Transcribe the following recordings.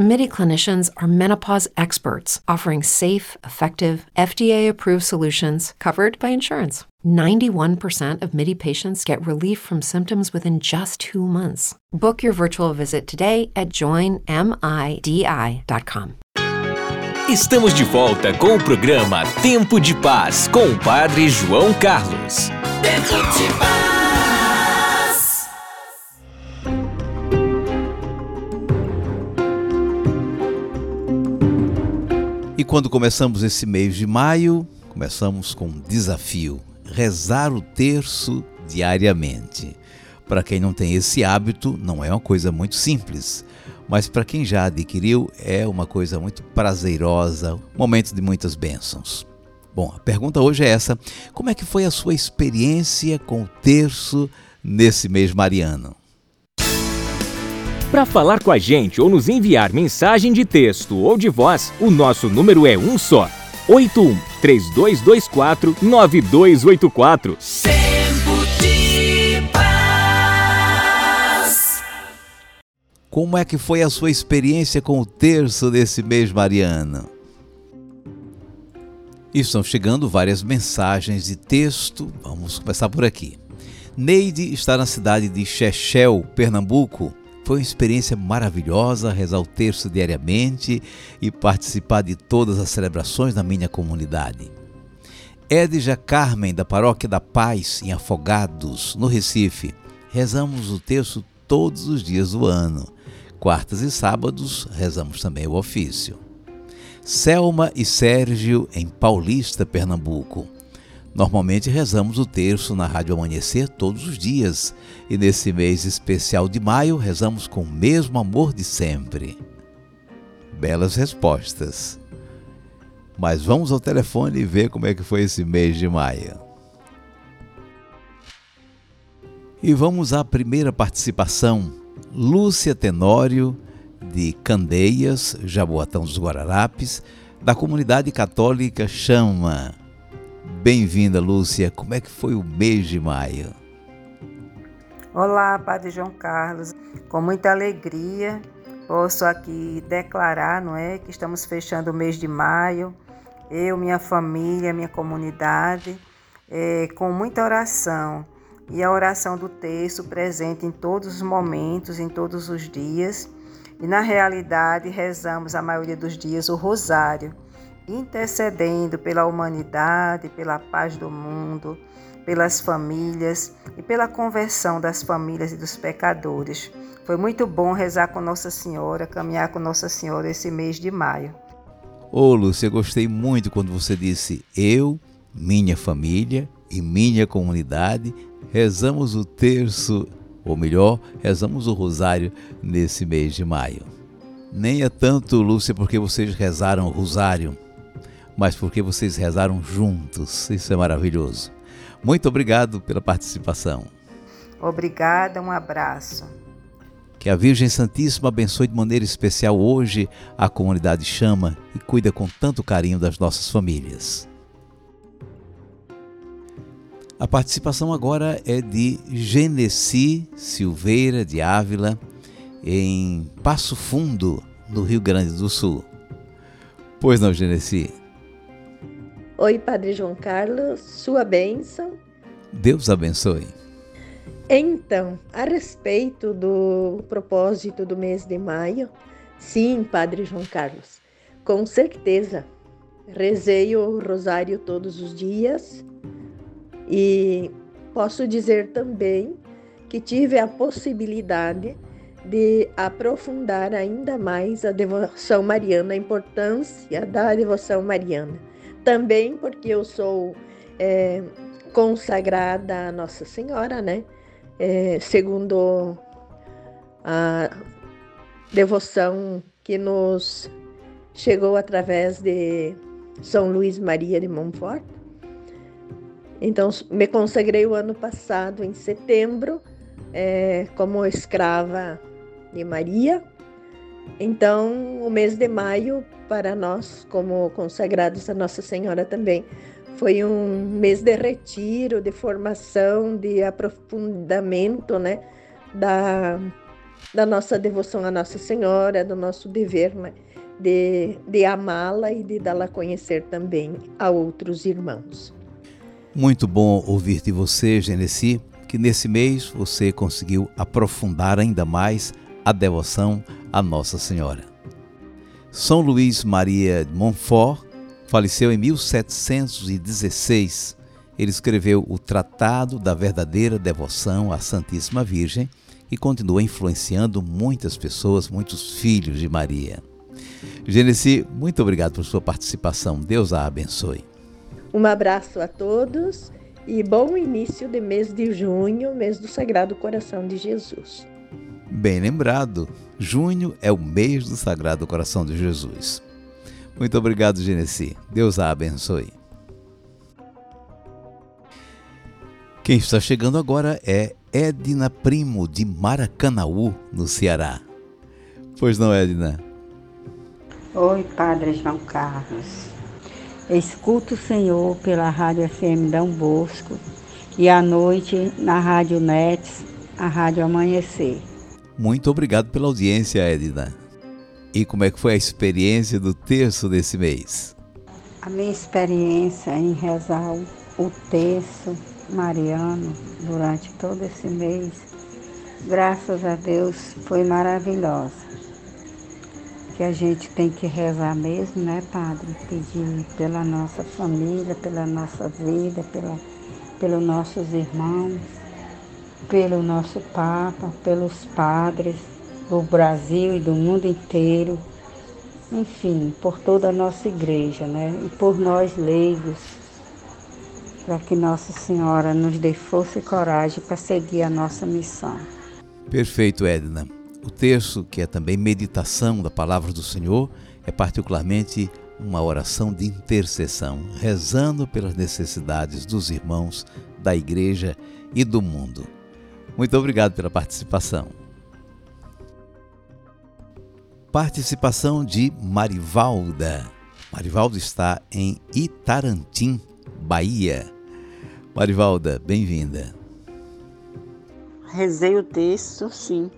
MIDI clinicians are menopause experts offering safe, effective, FDA approved solutions covered by insurance. 91% of MIDI patients get relief from symptoms within just two months. Book your virtual visit today at joinmidi.com. Estamos de volta com o programa Tempo de Paz com o Padre João Carlos. Tempo de Paz. E quando começamos esse mês de maio, começamos com um desafio: rezar o terço diariamente. Para quem não tem esse hábito, não é uma coisa muito simples mas para quem já adquiriu é uma coisa muito prazerosa, um momento de muitas bênçãos. Bom, a pergunta hoje é essa: como é que foi a sua experiência com o terço nesse mês mariano? Para falar com a gente ou nos enviar mensagem de texto ou de voz, o nosso número é um só: 81 3224 9284. Como é que foi a sua experiência com o terço desse mês mariano? Estão chegando várias mensagens de texto. Vamos começar por aqui. Neide está na cidade de Chechel, Pernambuco. Foi uma experiência maravilhosa rezar o terço diariamente e participar de todas as celebrações da minha comunidade. Edja Carmen, da Paróquia da Paz, em Afogados, no Recife. Rezamos o terço todos os dias do ano. Quartas e sábados rezamos também o ofício. Selma e Sérgio em Paulista, Pernambuco. Normalmente rezamos o terço na Rádio Amanhecer todos os dias e nesse mês especial de maio rezamos com o mesmo amor de sempre. Belas respostas. Mas vamos ao telefone e ver como é que foi esse mês de maio. E vamos à primeira participação Lúcia Tenório, de Candeias, Jaboatão dos Guararapes, da comunidade católica Chama. Bem-vinda, Lúcia. Como é que foi o mês de maio? Olá, Padre João Carlos. Com muita alegria, posso aqui declarar, não é, que estamos fechando o mês de maio. Eu, minha família, minha comunidade, é, com muita oração e a oração do texto presente em todos os momentos, em todos os dias. E na realidade, rezamos a maioria dos dias o rosário, intercedendo pela humanidade, pela paz do mundo, pelas famílias e pela conversão das famílias e dos pecadores. Foi muito bom rezar com Nossa Senhora, caminhar com Nossa Senhora esse mês de maio. Ô, Lúcia, gostei muito quando você disse eu, minha família e minha comunidade rezamos o terço, ou melhor, rezamos o rosário nesse mês de maio. Nem é tanto, Lúcia, porque vocês rezaram o rosário, mas porque vocês rezaram juntos. Isso é maravilhoso. Muito obrigado pela participação. Obrigada, um abraço. Que a Virgem Santíssima abençoe de maneira especial hoje a comunidade Chama e cuida com tanto carinho das nossas famílias. A participação agora é de Genesi Silveira de Ávila, em Passo Fundo, no Rio Grande do Sul. Pois não, Genesi? Oi, Padre João Carlos, sua bênção. Deus abençoe. Então, a respeito do propósito do mês de maio, sim, Padre João Carlos, com certeza. Rezei o rosário todos os dias e posso dizer também que tive a possibilidade de aprofundar ainda mais a devoção mariana, a importância da devoção mariana. Também porque eu sou é, consagrada a Nossa Senhora, né? É, segundo a devoção que nos chegou através de São Luís Maria de Montfort. Então, me consagrei o ano passado, em setembro, é, como escrava de Maria. Então, o mês de maio, para nós, como consagrados a Nossa Senhora também, foi um mês de retiro, de formação, de aprofundamento, né, da, da nossa devoção à Nossa Senhora, do nosso dever, né, de, de amá-la e de dá-la a conhecer também a outros irmãos. Muito bom ouvir de você, Genesi, que nesse mês você conseguiu aprofundar ainda mais a devoção à Nossa Senhora. São Luís Maria de Montfort faleceu em 1716. Ele escreveu o Tratado da Verdadeira Devoção à Santíssima Virgem e continua influenciando muitas pessoas, muitos filhos de Maria. Genesi, muito obrigado por sua participação. Deus a abençoe. Um abraço a todos e bom início de mês de junho, mês do Sagrado Coração de Jesus. Bem lembrado, junho é o mês do Sagrado Coração de Jesus. Muito obrigado, Genesi. Deus a abençoe. Quem está chegando agora é Edna Primo, de Maracanaú, no Ceará. Pois não, Edna? Oi, Padre João Carlos. Escuto o Senhor pela Rádio FM Dão Bosco e à noite na Rádio Nets, a Rádio Amanhecer. Muito obrigado pela audiência, Edna. E como é que foi a experiência do terço desse mês? A minha experiência em rezar o terço mariano durante todo esse mês, graças a Deus, foi maravilhosa que a gente tem que rezar mesmo, né, Padre? Pedir pela nossa família, pela nossa vida, pela, pelos nossos irmãos, pelo nosso Papa, pelos padres do Brasil e do mundo inteiro, enfim, por toda a nossa igreja, né? E por nós leigos, para que Nossa Senhora nos dê força e coragem para seguir a nossa missão. Perfeito, Edna. O texto, que é também meditação da palavra do Senhor, é particularmente uma oração de intercessão, rezando pelas necessidades dos irmãos da igreja e do mundo. Muito obrigado pela participação. Participação de Marivalda. Marivalda está em Itarantim, Bahia. Marivalda, bem-vinda. Rezei o texto, sim,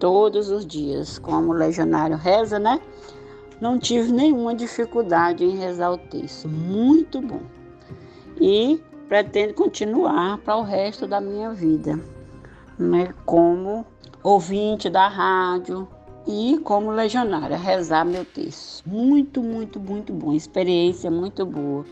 todos os dias, como o legionário reza, né? Não tive nenhuma dificuldade em rezar o texto. Muito bom. E pretendo continuar para o resto da minha vida, né? Como ouvinte da rádio e como legionária, rezar meu texto. Muito, muito, muito bom. Experiência muito boa.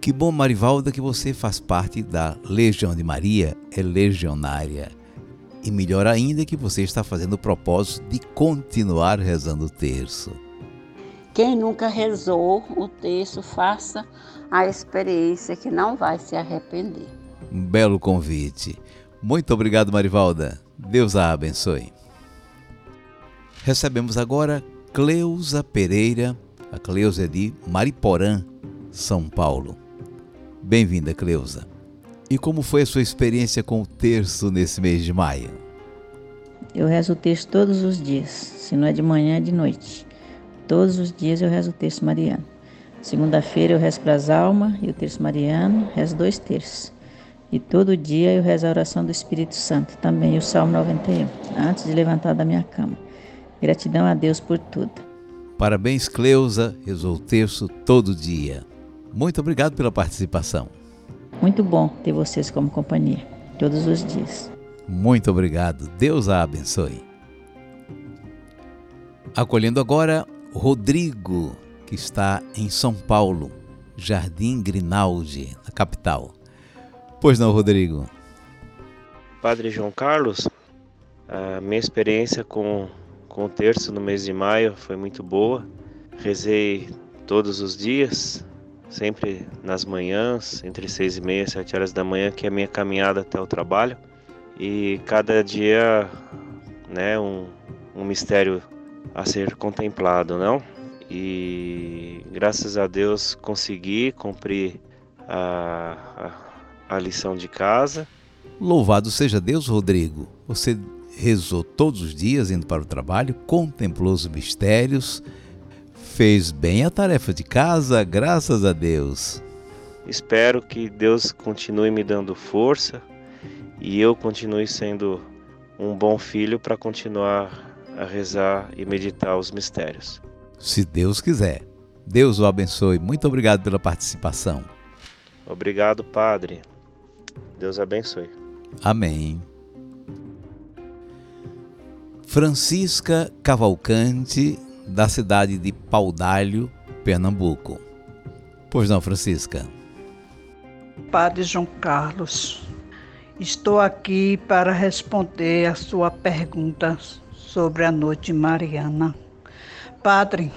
Que bom, Marivalda, que você faz parte da Legião de Maria, é legionária. E melhor ainda que você está fazendo o propósito de continuar rezando o terço. Quem nunca rezou o terço, faça a experiência que não vai se arrepender. Um belo convite. Muito obrigado, Marivalda. Deus a abençoe. Recebemos agora Cleusa Pereira, a Cleusa é de Mariporã, São Paulo. Bem-vinda, Cleusa. E como foi a sua experiência com o terço nesse mês de maio? Eu rezo o terço todos os dias, se não é de manhã, é de noite. Todos os dias eu rezo o terço mariano. Segunda-feira eu rezo para as almas e o terço mariano, rezo dois terços. E todo dia eu rezo a oração do Espírito Santo, também o Salmo 91, antes de levantar da minha cama. Gratidão a Deus por tudo. Parabéns, Cleusa, rezou o terço todo dia. Muito obrigado pela participação. Muito bom ter vocês como companhia, todos os dias. Muito obrigado. Deus a abençoe. Acolhendo agora Rodrigo, que está em São Paulo, Jardim Grinaldi, na capital. Pois não, Rodrigo? Padre João Carlos, a minha experiência com, com o terço no mês de maio foi muito boa. Rezei todos os dias, sempre nas manhãs, entre seis e meia sete horas da manhã, que é a minha caminhada até o trabalho. E cada dia, né, um, um mistério a ser contemplado, não? E graças a Deus consegui cumprir a, a lição de casa. Louvado seja Deus, Rodrigo. Você rezou todos os dias indo para o trabalho, contemplou os mistérios, fez bem a tarefa de casa, graças a Deus. Espero que Deus continue me dando força e eu continue sendo um bom filho para continuar a rezar e meditar os mistérios. Se Deus quiser. Deus o abençoe. Muito obrigado pela participação. Obrigado, Padre. Deus abençoe. Amém. Francisca Cavalcante, da cidade de Paudalho, Pernambuco. Pois não, Francisca? Padre João Carlos, estou aqui para responder a sua pergunta sobre a noite mariana. Padre,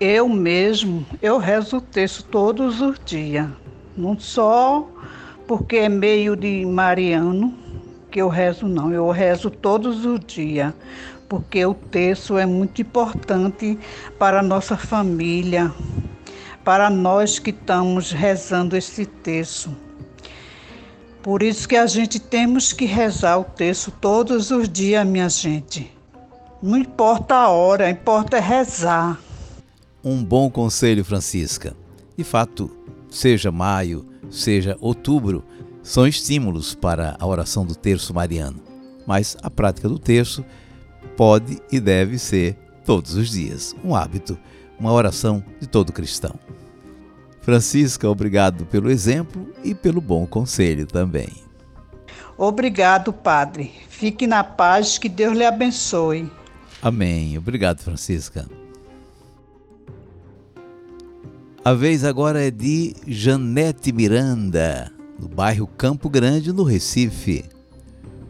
eu mesmo, eu rezo o texto todos os dias, não só porque é meio de mariano que eu rezo, não, eu rezo todos os dias, porque o texto é muito importante para a nossa família, para nós que estamos rezando esse texto. Por isso que a gente temos que rezar o texto todos os dias, minha gente. Não importa a hora, importa é rezar. Um bom conselho, Francisca. De fato, seja maio, seja outubro, são estímulos para a oração do terço mariano. Mas a prática do terço pode e deve ser todos os dias, um hábito, uma oração de todo cristão. Francisca, obrigado pelo exemplo e pelo bom conselho também. Obrigado, Padre. Fique na paz, que Deus lhe abençoe. Amém. Obrigado, Francisca. A vez agora é de Janete Miranda, no bairro Campo Grande, no Recife.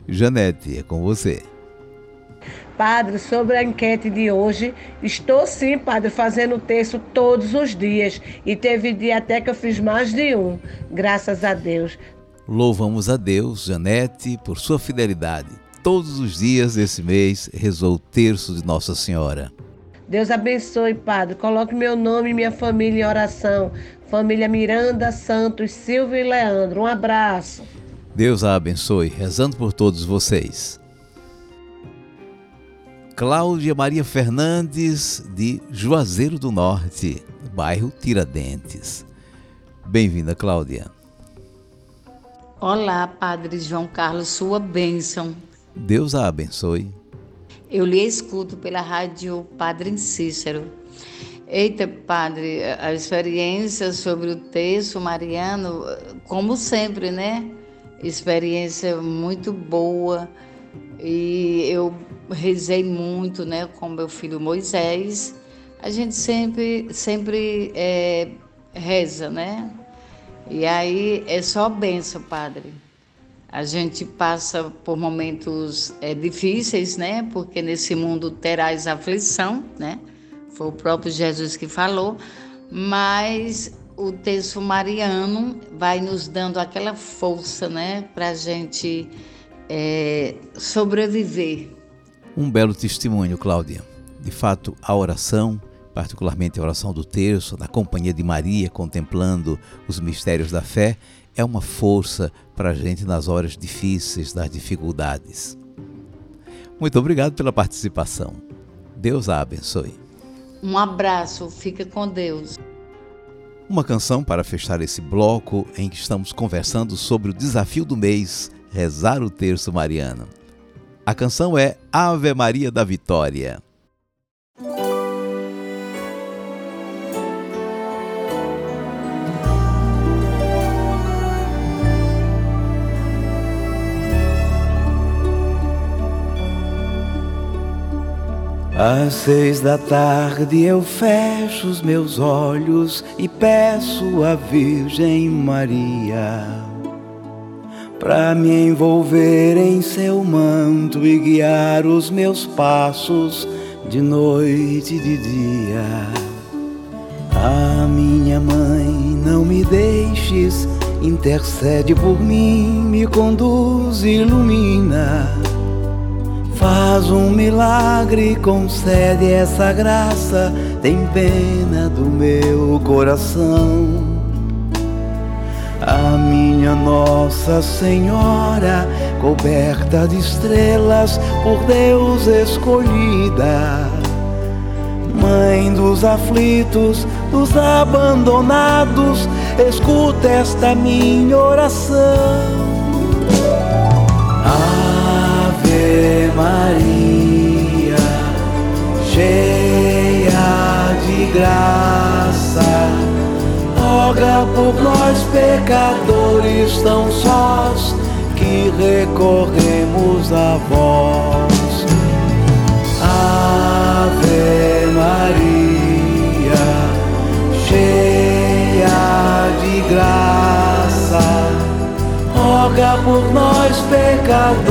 Janete, é com você. Padre, sobre a enquete de hoje, estou sim, padre, fazendo texto todos os dias. E teve dia até que eu fiz mais de um, graças a Deus. Louvamos a Deus, Janete, por sua fidelidade. Todos os dias desse mês rezou o terço de Nossa Senhora. Deus abençoe, Padre. Coloque meu nome e minha família em oração. Família Miranda, Santos, Silvio e Leandro. Um abraço. Deus a abençoe, rezando por todos vocês. Cláudia Maria Fernandes, de Juazeiro do Norte, bairro Tiradentes. Bem-vinda, Cláudia. Olá, Padre João Carlos, sua bênção. Deus a abençoe. Eu lhe escuto pela rádio Padre Cícero. Eita, Padre, a experiência sobre o texto mariano, como sempre, né? Experiência muito boa. E eu rezei muito, né, com meu filho Moisés. A gente sempre, sempre é, reza, né? E aí é só benção, padre. A gente passa por momentos é, difíceis, né? Porque nesse mundo terás aflição, né? Foi o próprio Jesus que falou. Mas o texto mariano vai nos dando aquela força, né? Para a gente é, sobreviver um belo testemunho, Cláudia. De fato, a oração, particularmente a oração do terço, na companhia de Maria, contemplando os mistérios da fé, é uma força para a gente nas horas difíceis, das dificuldades. Muito obrigado pela participação. Deus a abençoe. Um abraço, fica com Deus. Uma canção para fechar esse bloco em que estamos conversando sobre o desafio do mês, rezar o terço mariano. A canção é Ave Maria da Vitória. Às seis da tarde eu fecho os meus olhos e peço à Virgem Maria para me envolver em seu manto e guiar os meus passos de noite e de dia. Ah, minha mãe, não me deixes, intercede por mim, me conduz, ilumina. Faz um milagre, concede essa graça, tem pena do meu coração. A minha Nossa Senhora, coberta de estrelas, por Deus escolhida. Mãe dos aflitos, dos abandonados, escuta esta minha oração. Maria, cheia de graça, roga por nós pecadores tão sós que recorremos a vós. Ave Maria, cheia de graça, roga por nós pecadores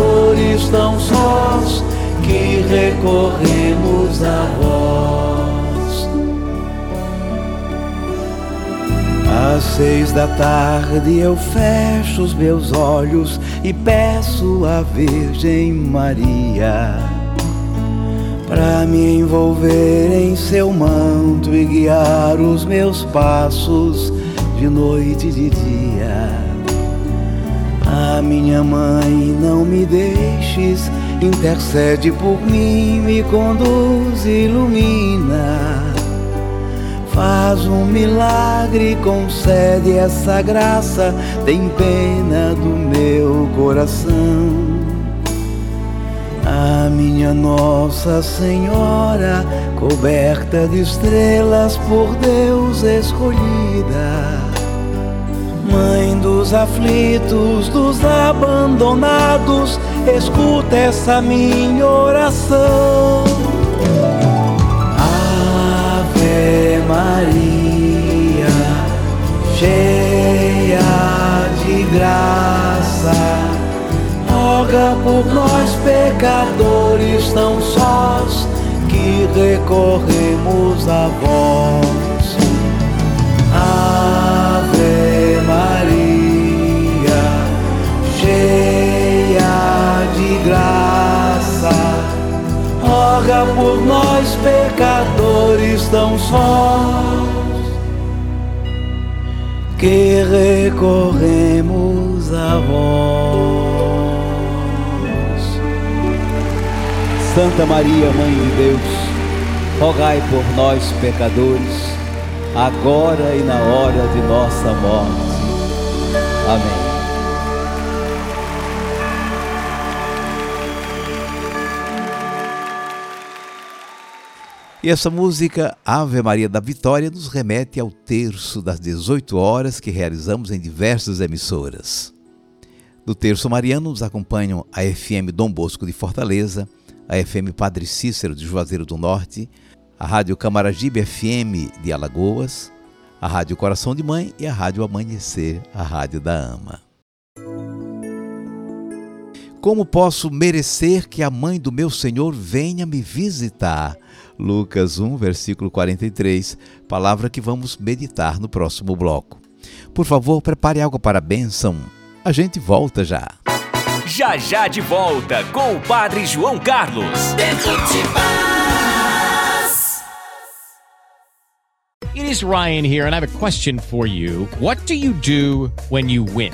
recorremos a vós. Às seis da tarde eu fecho os meus olhos e peço à Virgem Maria para me envolver em seu manto e guiar os meus passos de noite e de dia. A minha mãe, não me deixes, intercede por mim, me conduz ilumina. Faz um milagre, concede essa graça, tem pena do meu coração. A minha Nossa Senhora, coberta de estrelas por Deus escolhida, Mãe dos aflitos, dos abandonados, escuta essa minha oração. Ave Maria, cheia de graça roga por nós pecadores tão sós que recorremos a vós. Por nós pecadores tão sós que recorremos a vós. Santa Maria, Mãe de Deus, rogai por nós, pecadores, agora e na hora de nossa morte. Amém. E essa música, Ave Maria da Vitória, nos remete ao terço das 18 horas que realizamos em diversas emissoras. Do terço mariano nos acompanham a FM Dom Bosco de Fortaleza, a FM Padre Cícero de Juazeiro do Norte, a Rádio Camaragibe FM de Alagoas, a Rádio Coração de Mãe e a Rádio Amanhecer, a Rádio da Ama. Como posso merecer que a mãe do meu Senhor venha me visitar? Lucas 1, versículo 43, palavra que vamos meditar no próximo bloco. Por favor, prepare algo para a bênção. A gente volta já. Já já de volta com o Padre João Carlos. It is Ryan here, and I have a question for you. What do you do when you win?